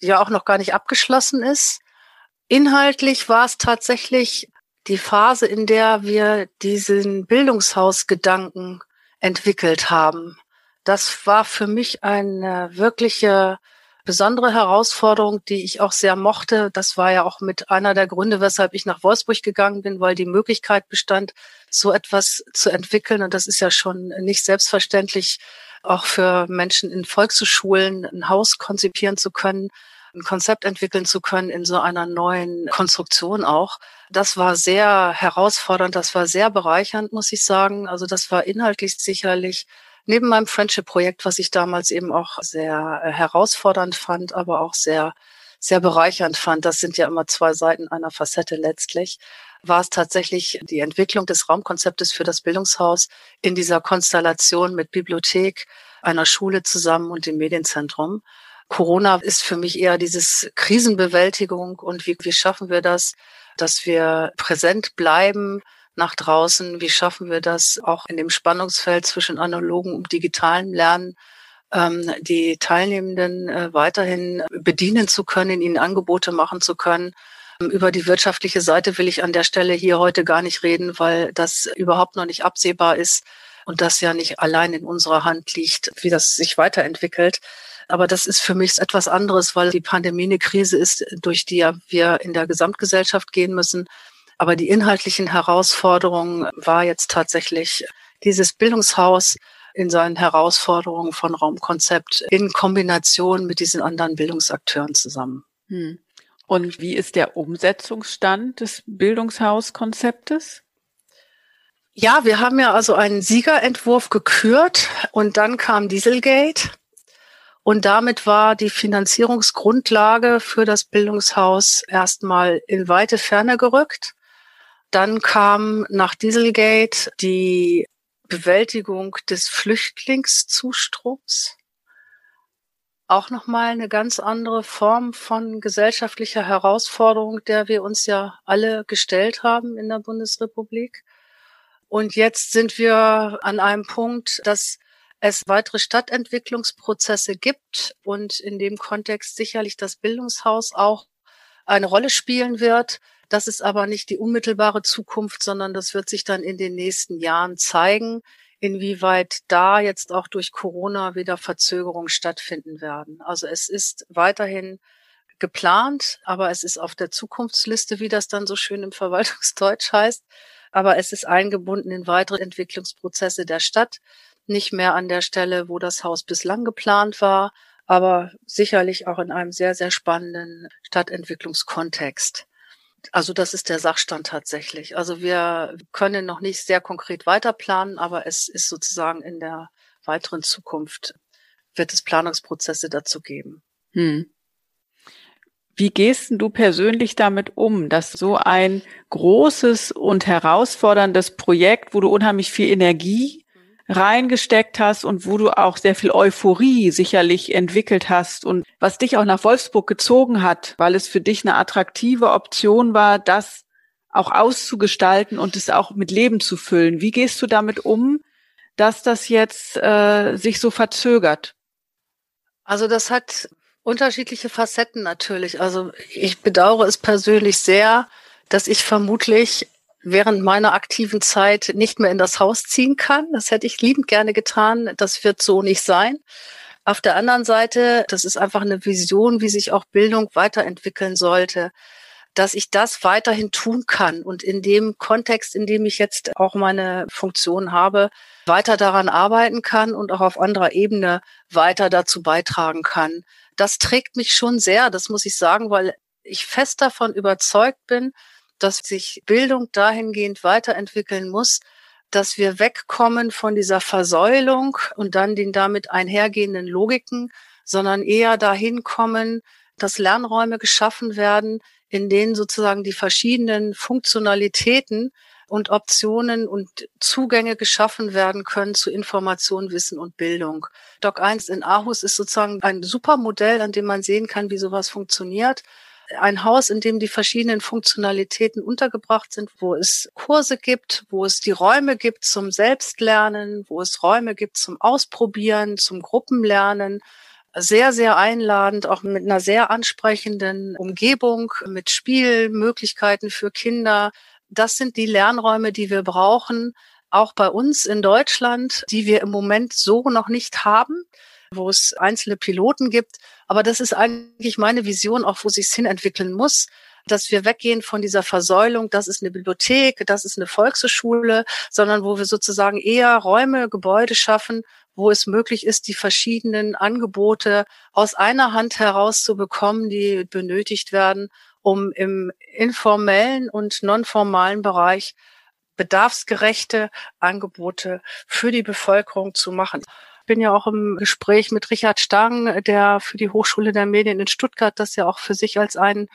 Speaker 2: ja auch noch gar nicht abgeschlossen ist. Inhaltlich war es tatsächlich die Phase, in der wir diesen Bildungshausgedanken entwickelt haben. Das war für mich eine wirkliche besondere Herausforderung, die ich auch sehr mochte. Das war ja auch mit einer der Gründe, weshalb ich nach Wolfsburg gegangen bin, weil die Möglichkeit bestand, so etwas zu entwickeln. Und das ist ja schon nicht selbstverständlich, auch für Menschen in Volkshochschulen ein Haus konzipieren zu können, ein Konzept entwickeln zu können in so einer neuen Konstruktion auch. Das war sehr herausfordernd, das war sehr bereichernd, muss ich sagen. Also das war inhaltlich sicherlich neben meinem Friendship-Projekt, was ich damals eben auch sehr äh, herausfordernd fand, aber auch sehr, sehr bereichernd fand. Das sind ja immer zwei Seiten einer Facette letztlich war es tatsächlich die Entwicklung des Raumkonzeptes für das Bildungshaus in dieser Konstellation mit Bibliothek, einer Schule zusammen und dem Medienzentrum. Corona ist für mich eher dieses Krisenbewältigung und wie, wie schaffen wir das, dass wir präsent bleiben nach draußen? Wie schaffen wir das auch in dem Spannungsfeld zwischen analogen und digitalem Lernen? Ähm, die Teilnehmenden äh, weiterhin bedienen zu können, ihnen Angebote machen zu können. Ähm, über die wirtschaftliche Seite will ich an der Stelle hier heute gar nicht reden, weil das überhaupt noch nicht absehbar ist und das ja nicht allein in unserer Hand liegt, wie das sich weiterentwickelt. Aber das ist für mich etwas anderes, weil die Pandemie eine Krise ist, durch die wir in der Gesamtgesellschaft gehen müssen. Aber die inhaltlichen Herausforderungen war jetzt tatsächlich dieses Bildungshaus in seinen Herausforderungen von Raumkonzept in Kombination mit diesen anderen Bildungsakteuren zusammen. Hm.
Speaker 1: Und wie ist der Umsetzungsstand des Bildungshauskonzeptes?
Speaker 2: Ja, wir haben ja also einen Siegerentwurf gekürt und dann kam Dieselgate. Und damit war die Finanzierungsgrundlage für das Bildungshaus erstmal in weite Ferne gerückt. Dann kam nach Dieselgate die Bewältigung des Flüchtlingszustroms. Auch nochmal eine ganz andere Form von gesellschaftlicher Herausforderung, der wir uns ja alle gestellt haben in der Bundesrepublik. Und jetzt sind wir an einem Punkt, dass es weitere Stadtentwicklungsprozesse gibt und in dem Kontext sicherlich das Bildungshaus auch eine Rolle spielen wird. Das ist aber nicht die unmittelbare Zukunft, sondern das wird sich dann in den nächsten Jahren zeigen, inwieweit da jetzt auch durch Corona wieder Verzögerungen stattfinden werden. Also es ist weiterhin geplant, aber es ist auf der Zukunftsliste, wie das dann so schön im Verwaltungsdeutsch heißt. Aber es ist eingebunden in weitere Entwicklungsprozesse der Stadt, nicht mehr an der Stelle, wo das Haus bislang geplant war, aber sicherlich auch in einem sehr, sehr spannenden Stadtentwicklungskontext. Also das ist der Sachstand tatsächlich. Also wir können noch nicht sehr konkret weiterplanen, aber es ist sozusagen in der weiteren Zukunft wird es Planungsprozesse dazu geben. Hm.
Speaker 1: Wie gehst du persönlich damit um, dass so ein großes und herausforderndes Projekt, wo du unheimlich viel Energie reingesteckt hast und wo du auch sehr viel Euphorie sicherlich entwickelt hast und was dich auch nach Wolfsburg gezogen hat, weil es für dich eine attraktive Option war, das auch auszugestalten und es auch mit Leben zu füllen. Wie gehst du damit um, dass das jetzt äh, sich so verzögert?
Speaker 2: Also das hat unterschiedliche Facetten natürlich. Also ich bedauere es persönlich sehr, dass ich vermutlich während meiner aktiven Zeit nicht mehr in das Haus ziehen kann. Das hätte ich liebend gerne getan. Das wird so nicht sein. Auf der anderen Seite, das ist einfach eine Vision, wie sich auch Bildung weiterentwickeln sollte, dass ich das weiterhin tun kann und in dem Kontext, in dem ich jetzt auch meine Funktion habe, weiter daran arbeiten kann und auch auf anderer Ebene weiter dazu beitragen kann. Das trägt mich schon sehr, das muss ich sagen, weil ich fest davon überzeugt bin, dass sich Bildung dahingehend weiterentwickeln muss, dass wir wegkommen von dieser Versäulung und dann den damit einhergehenden Logiken, sondern eher dahin kommen, dass Lernräume geschaffen werden, in denen sozusagen die verschiedenen Funktionalitäten und Optionen und Zugänge geschaffen werden können zu Information, Wissen und Bildung. Doc 1 in Aarhus ist sozusagen ein super Modell, an dem man sehen kann, wie sowas funktioniert ein Haus, in dem die verschiedenen Funktionalitäten untergebracht sind, wo es Kurse gibt, wo es die Räume gibt zum Selbstlernen, wo es Räume gibt zum Ausprobieren, zum Gruppenlernen. Sehr, sehr einladend, auch mit einer sehr ansprechenden Umgebung, mit Spielmöglichkeiten für Kinder. Das sind die Lernräume, die wir brauchen, auch bei uns in Deutschland, die wir im Moment so noch nicht haben wo es einzelne Piloten gibt. Aber das ist eigentlich meine Vision, auch wo sich hin entwickeln muss dass wir weggehen von dieser Versäulung, das ist eine Bibliothek, das ist eine Volkshochschule, sondern wo wir sozusagen eher Räume, Gebäude schaffen, wo es möglich ist, die verschiedenen Angebote aus einer Hand heraus zu bekommen, die benötigt werden, um im informellen und nonformalen Bereich bedarfsgerechte Angebote für die Bevölkerung zu machen bin ja auch im Gespräch mit Richard Stang, der für die Hochschule der Medien in Stuttgart das ja auch für sich als einen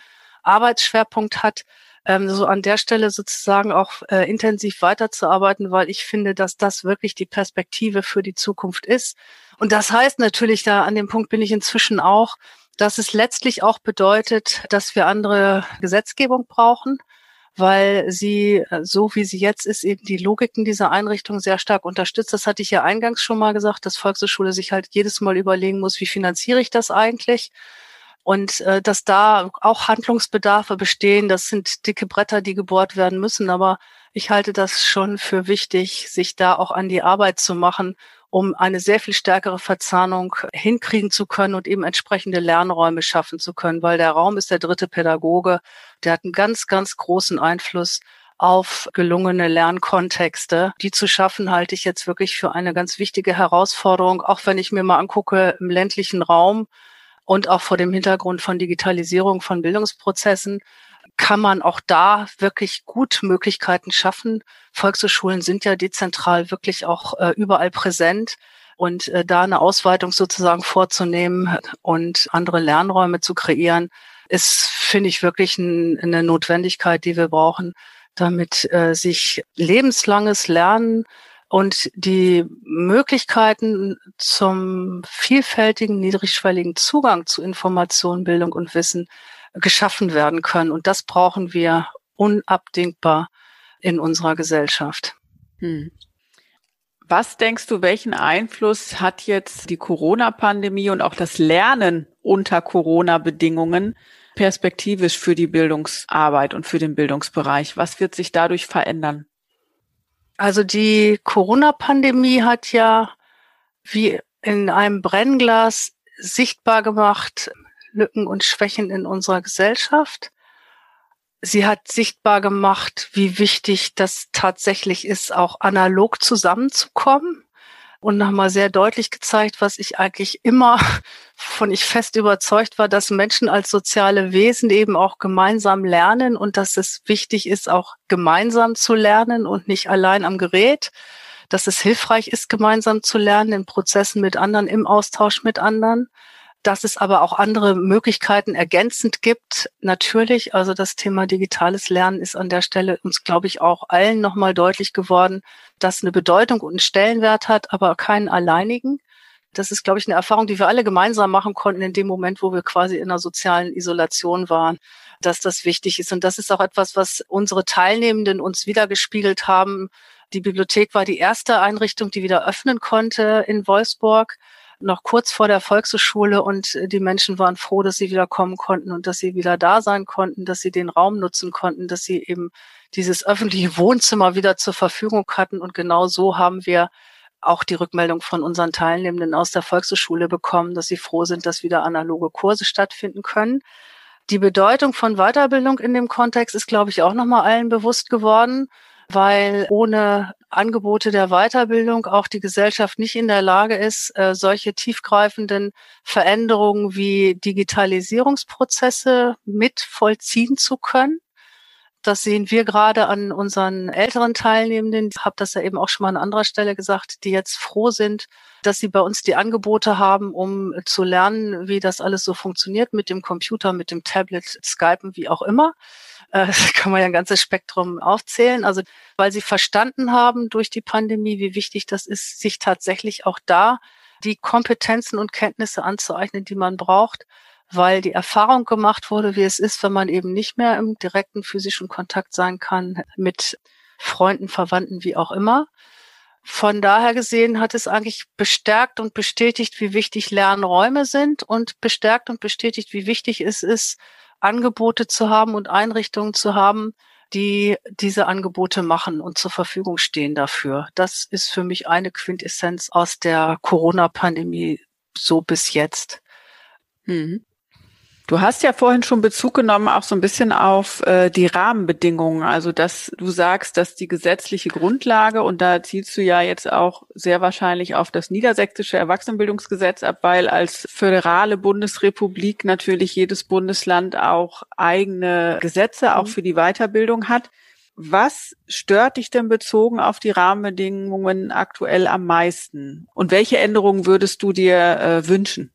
Speaker 2: Arbeitsschwerpunkt hat, ähm, so an der Stelle sozusagen auch äh, intensiv weiterzuarbeiten, weil ich finde, dass das wirklich die Perspektive für die Zukunft ist. Und das heißt natürlich, da an dem Punkt bin ich inzwischen auch, dass es letztlich auch bedeutet, dass wir andere Gesetzgebung brauchen weil sie, äh, so wie sie jetzt ist, eben die Logiken dieser Einrichtung sehr stark unterstützt. Das hatte ich ja eingangs schon mal gesagt, dass Volkshochschule sich halt jedes Mal überlegen muss, wie finanziere ich das eigentlich? Und äh, dass da auch Handlungsbedarfe bestehen, das sind dicke Bretter, die gebohrt werden müssen. Aber ich halte das schon für wichtig, sich da auch an die Arbeit zu machen um eine sehr viel stärkere Verzahnung hinkriegen zu können und eben entsprechende Lernräume schaffen zu können, weil der Raum ist der dritte Pädagoge, der hat einen ganz, ganz großen Einfluss auf gelungene Lernkontexte. Die zu schaffen, halte ich jetzt wirklich für eine ganz wichtige Herausforderung, auch wenn ich mir mal angucke im ländlichen Raum und auch vor dem Hintergrund von Digitalisierung von Bildungsprozessen kann man auch da wirklich gut Möglichkeiten schaffen. Volkshochschulen sind ja dezentral wirklich auch äh, überall präsent. Und äh, da eine Ausweitung sozusagen vorzunehmen und andere Lernräume zu kreieren, ist, finde ich, wirklich ein, eine Notwendigkeit, die wir brauchen, damit äh, sich lebenslanges Lernen und die Möglichkeiten zum vielfältigen, niedrigschwelligen Zugang zu Information, Bildung und Wissen geschaffen werden können. Und das brauchen wir unabdingbar in unserer Gesellschaft. Hm.
Speaker 1: Was denkst du, welchen Einfluss hat jetzt die Corona-Pandemie und auch das Lernen unter Corona-Bedingungen perspektivisch für die Bildungsarbeit und für den Bildungsbereich? Was wird sich dadurch verändern?
Speaker 2: Also die Corona-Pandemie hat ja wie in einem Brennglas sichtbar gemacht Lücken und Schwächen in unserer Gesellschaft. Sie hat sichtbar gemacht, wie wichtig das tatsächlich ist, auch analog zusammenzukommen und nochmal sehr deutlich gezeigt, was ich eigentlich immer von ich fest überzeugt war, dass Menschen als soziale Wesen eben auch gemeinsam lernen und dass es wichtig ist, auch gemeinsam zu lernen und nicht allein am Gerät, dass es hilfreich ist, gemeinsam zu lernen in Prozessen mit anderen, im Austausch mit anderen dass es aber auch andere Möglichkeiten ergänzend gibt. Natürlich, also das Thema digitales Lernen ist an der Stelle uns, glaube ich, auch allen nochmal deutlich geworden, dass eine Bedeutung und einen Stellenwert hat, aber keinen alleinigen. Das ist, glaube ich, eine Erfahrung, die wir alle gemeinsam machen konnten in dem Moment, wo wir quasi in einer sozialen Isolation waren, dass das wichtig ist. Und das ist auch etwas, was unsere Teilnehmenden uns wiedergespiegelt haben. Die Bibliothek war die erste Einrichtung, die wieder öffnen konnte in Wolfsburg noch kurz vor der Volkshochschule und äh, die Menschen waren froh, dass sie wieder kommen konnten und dass sie wieder da sein konnten, dass sie den Raum nutzen konnten, dass sie eben dieses öffentliche Wohnzimmer wieder zur Verfügung hatten. Und genau so haben wir auch die Rückmeldung von unseren Teilnehmenden aus der Volkshochschule bekommen, dass sie froh sind, dass wieder analoge Kurse stattfinden können. Die Bedeutung von Weiterbildung in dem Kontext ist, glaube ich, auch nochmal allen bewusst geworden weil ohne Angebote der Weiterbildung auch die Gesellschaft nicht in der Lage ist, äh, solche tiefgreifenden Veränderungen wie Digitalisierungsprozesse mit vollziehen zu können. Das sehen wir gerade an unseren älteren Teilnehmenden. Ich habe das ja eben auch schon mal an anderer Stelle gesagt, die jetzt froh sind, dass sie bei uns die Angebote haben, um zu lernen, wie das alles so funktioniert mit dem Computer, mit dem Tablet, Skypen, wie auch immer. Äh, das kann man ja ein ganzes Spektrum aufzählen. Also weil sie verstanden haben durch die Pandemie, wie wichtig das ist, sich tatsächlich auch da die Kompetenzen und Kenntnisse anzueignen, die man braucht, weil die Erfahrung gemacht wurde, wie es ist, wenn man eben nicht mehr im direkten physischen Kontakt sein kann mit Freunden, Verwandten, wie auch immer. Von daher gesehen hat es eigentlich bestärkt und bestätigt, wie wichtig Lernräume sind und bestärkt und bestätigt, wie wichtig es ist, Angebote zu haben und Einrichtungen zu haben, die diese Angebote machen und zur Verfügung stehen dafür. Das ist für mich eine Quintessenz aus der Corona-Pandemie so bis jetzt.
Speaker 1: Mhm. Du hast ja vorhin schon Bezug genommen auch so ein bisschen auf äh, die Rahmenbedingungen. Also dass du sagst, dass die gesetzliche Grundlage, und da zielst du ja jetzt auch sehr wahrscheinlich auf das niedersächsische Erwachsenenbildungsgesetz ab, weil als föderale Bundesrepublik natürlich jedes Bundesland auch eigene Gesetze auch mhm. für die Weiterbildung hat. Was stört dich denn bezogen auf die Rahmenbedingungen aktuell am meisten? Und welche Änderungen würdest du dir äh, wünschen?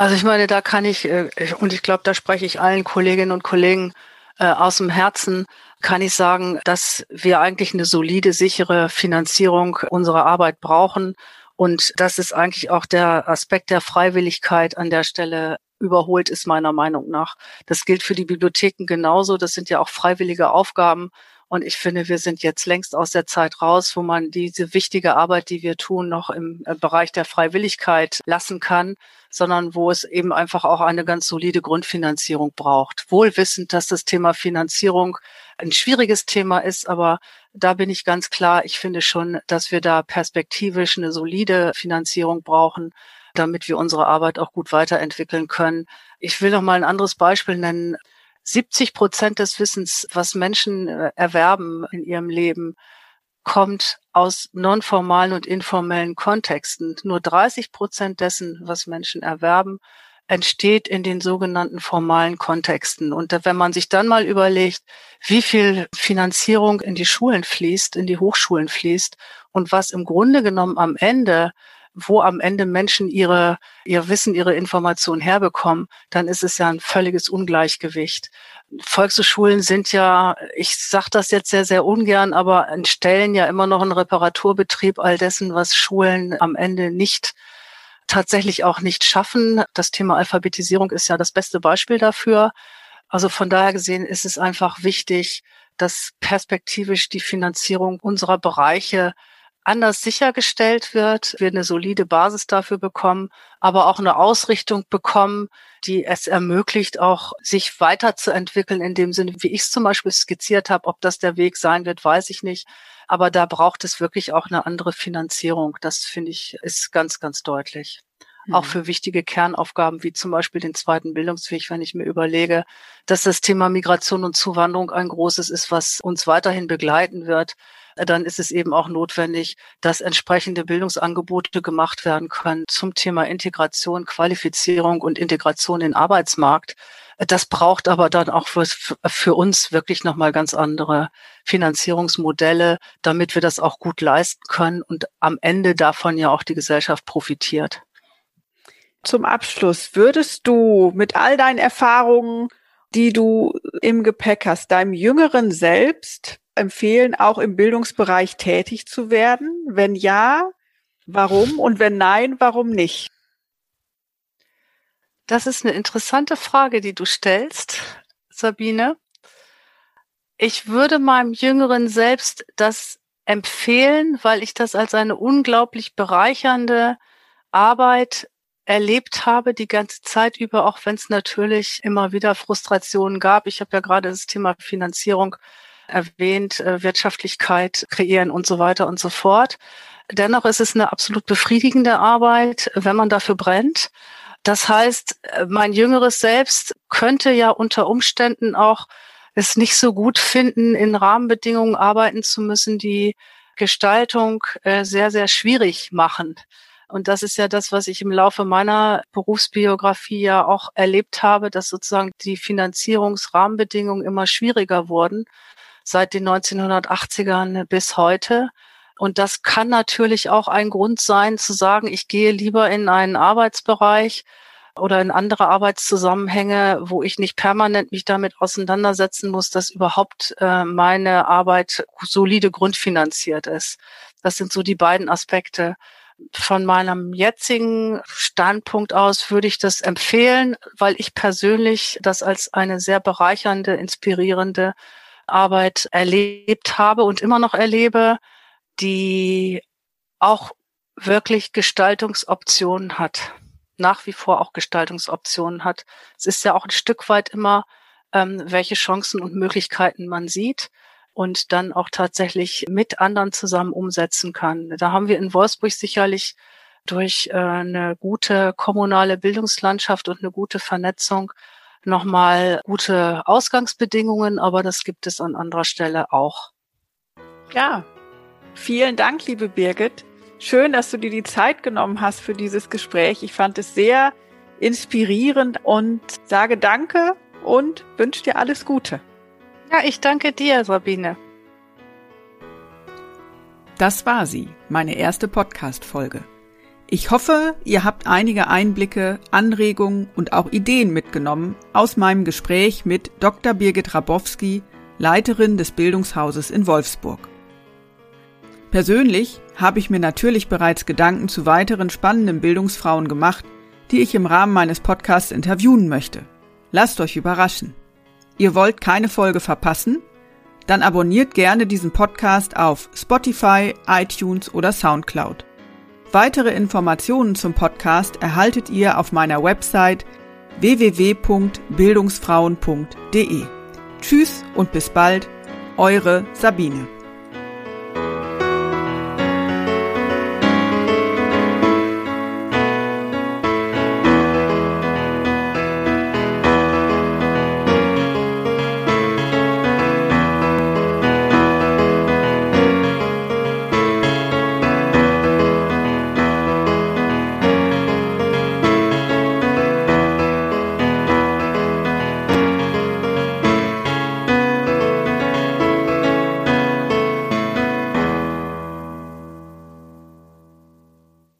Speaker 2: Also ich meine, da kann ich, äh, und ich glaube, da spreche ich allen Kolleginnen und Kollegen äh, aus dem Herzen, kann ich sagen, dass wir eigentlich eine solide, sichere Finanzierung unserer Arbeit brauchen. Und das ist eigentlich auch der Aspekt der Freiwilligkeit an der Stelle überholt ist, meiner Meinung nach. Das gilt für die Bibliotheken genauso. Das sind ja auch freiwillige Aufgaben. Und ich finde, wir sind jetzt längst aus der Zeit raus, wo man diese wichtige Arbeit, die wir tun, noch im äh, Bereich der Freiwilligkeit lassen kann, sondern wo es eben einfach auch eine ganz solide Grundfinanzierung braucht. Wohl wissend, dass das Thema Finanzierung ein schwieriges Thema ist, aber da bin ich ganz klar, ich finde schon, dass wir da perspektivisch eine solide Finanzierung brauchen, damit wir unsere Arbeit auch gut weiterentwickeln können. Ich will noch mal ein anderes Beispiel nennen. 70 Prozent des Wissens, was Menschen äh, erwerben in ihrem Leben, kommt aus nonformalen und informellen Kontexten. Nur 30 Prozent dessen, was Menschen erwerben, entsteht in den sogenannten formalen Kontexten. Und wenn man sich dann mal überlegt, wie viel Finanzierung in die Schulen fließt, in die Hochschulen fließt und was im Grunde genommen am Ende wo am Ende Menschen ihre, ihr Wissen, ihre Informationen herbekommen, dann ist es ja ein völliges Ungleichgewicht. Volkshochschulen sind ja, ich sage das jetzt sehr, sehr ungern, aber stellen ja immer noch einen Reparaturbetrieb all dessen, was Schulen am Ende nicht tatsächlich auch nicht schaffen. Das Thema Alphabetisierung ist ja das beste Beispiel dafür. Also von daher gesehen ist es einfach wichtig, dass perspektivisch die Finanzierung unserer Bereiche anders sichergestellt wird, wir eine solide Basis dafür bekommen, aber auch eine Ausrichtung bekommen, die es ermöglicht, auch sich weiterzuentwickeln in dem Sinne, wie ich es zum Beispiel skizziert habe. Ob das der Weg sein wird, weiß ich nicht. Aber da braucht es wirklich auch eine andere Finanzierung. Das finde ich ist ganz, ganz deutlich auch mhm. für wichtige Kernaufgaben wie zum Beispiel den zweiten Bildungsweg, wenn ich mir überlege, dass das Thema Migration und Zuwanderung ein großes ist, was uns weiterhin begleiten wird, dann ist es eben auch notwendig, dass entsprechende Bildungsangebote gemacht werden können zum Thema Integration, Qualifizierung und Integration in den Arbeitsmarkt. Das braucht aber dann auch für, für uns wirklich nochmal ganz andere Finanzierungsmodelle, damit wir das auch gut leisten können und am Ende davon ja auch die Gesellschaft profitiert.
Speaker 1: Zum Abschluss, würdest du mit all deinen Erfahrungen, die du im Gepäck hast, deinem jüngeren Selbst empfehlen, auch im Bildungsbereich tätig zu werden? Wenn ja, warum? Und wenn nein, warum nicht?
Speaker 2: Das ist eine interessante Frage, die du stellst, Sabine. Ich würde meinem jüngeren Selbst das empfehlen, weil ich das als eine unglaublich bereichernde Arbeit erlebt habe die ganze Zeit über, auch wenn es natürlich immer wieder Frustrationen gab. Ich habe ja gerade das Thema Finanzierung erwähnt, äh, Wirtschaftlichkeit kreieren und so weiter und so fort. Dennoch ist es eine absolut befriedigende Arbeit, wenn man dafür brennt. Das heißt, mein jüngeres Selbst könnte ja unter Umständen auch es nicht so gut finden, in Rahmenbedingungen arbeiten zu müssen, die Gestaltung äh, sehr, sehr schwierig machen. Und das ist ja das, was ich im Laufe meiner Berufsbiografie ja auch erlebt habe, dass sozusagen die Finanzierungsrahmenbedingungen immer schwieriger wurden seit den 1980ern bis heute. Und das kann natürlich auch ein Grund sein, zu sagen, ich gehe lieber in einen Arbeitsbereich oder in andere Arbeitszusammenhänge, wo ich nicht permanent mich damit auseinandersetzen muss, dass überhaupt äh, meine Arbeit solide grundfinanziert ist. Das sind so die beiden Aspekte von meinem jetzigen Standpunkt aus würde ich das empfehlen, weil ich persönlich das als eine sehr bereichernde, inspirierende Arbeit erlebt habe und immer noch erlebe, die auch wirklich Gestaltungsoptionen hat, nach wie vor auch Gestaltungsoptionen hat. Es ist ja auch ein Stück weit immer, ähm, welche Chancen und Möglichkeiten man sieht und dann auch tatsächlich mit anderen zusammen umsetzen kann. Da haben wir in Wolfsburg sicherlich durch äh, eine gute kommunale Bildungslandschaft und eine gute Vernetzung nochmal gute Ausgangsbedingungen, aber das gibt es an anderer Stelle auch.
Speaker 1: Ja, vielen Dank, liebe Birgit. Schön, dass du dir die Zeit genommen hast für dieses Gespräch. Ich fand es sehr inspirierend und sage Danke und wünsche dir alles Gute.
Speaker 2: Ja, ich danke dir, Sabine.
Speaker 1: Das war sie, meine erste Podcast-Folge. Ich hoffe, ihr habt einige Einblicke, Anregungen und auch Ideen mitgenommen aus meinem Gespräch mit Dr. Birgit Rabowski, Leiterin des Bildungshauses in Wolfsburg. Persönlich habe ich mir natürlich bereits Gedanken zu weiteren spannenden Bildungsfrauen gemacht, die ich im Rahmen meines Podcasts interviewen möchte. Lasst euch überraschen. Ihr wollt keine Folge verpassen? Dann abonniert gerne diesen Podcast auf Spotify, iTunes oder SoundCloud. Weitere Informationen zum Podcast erhaltet ihr auf meiner Website www.bildungsfrauen.de. Tschüss und bis bald, eure Sabine.